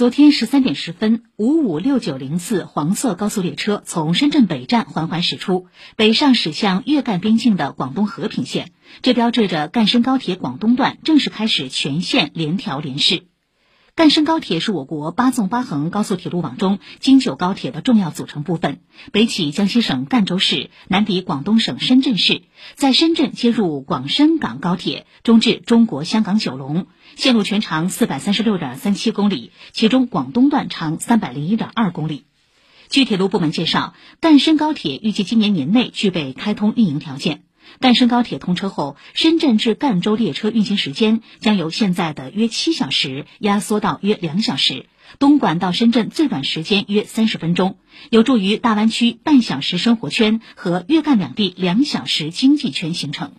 昨天十三点十分，五五六九零次黄色高速列车从深圳北站缓缓驶出，北上驶向粤赣边境的广东和平县，这标志着赣深高铁广东段正式开始全线联调联试。赣深高铁是我国八纵八横高速铁路网中京九高铁的重要组成部分，北起江西省赣州市，南抵广东省深圳市，在深圳接入广深港高铁，中至中国香港九龙，线路全长四百三十六点三七公里，其中广东段长三百零一点二公里。据铁路部门介绍，赣深高铁预计今年年内具备开通运营条件。赣深高铁通车后，深圳至赣州列车运行时间将由现在的约七小时压缩到约两小时，东莞到深圳最短时间约三十分钟，有助于大湾区半小时生活圈和粤赣两地两小时经济圈形成。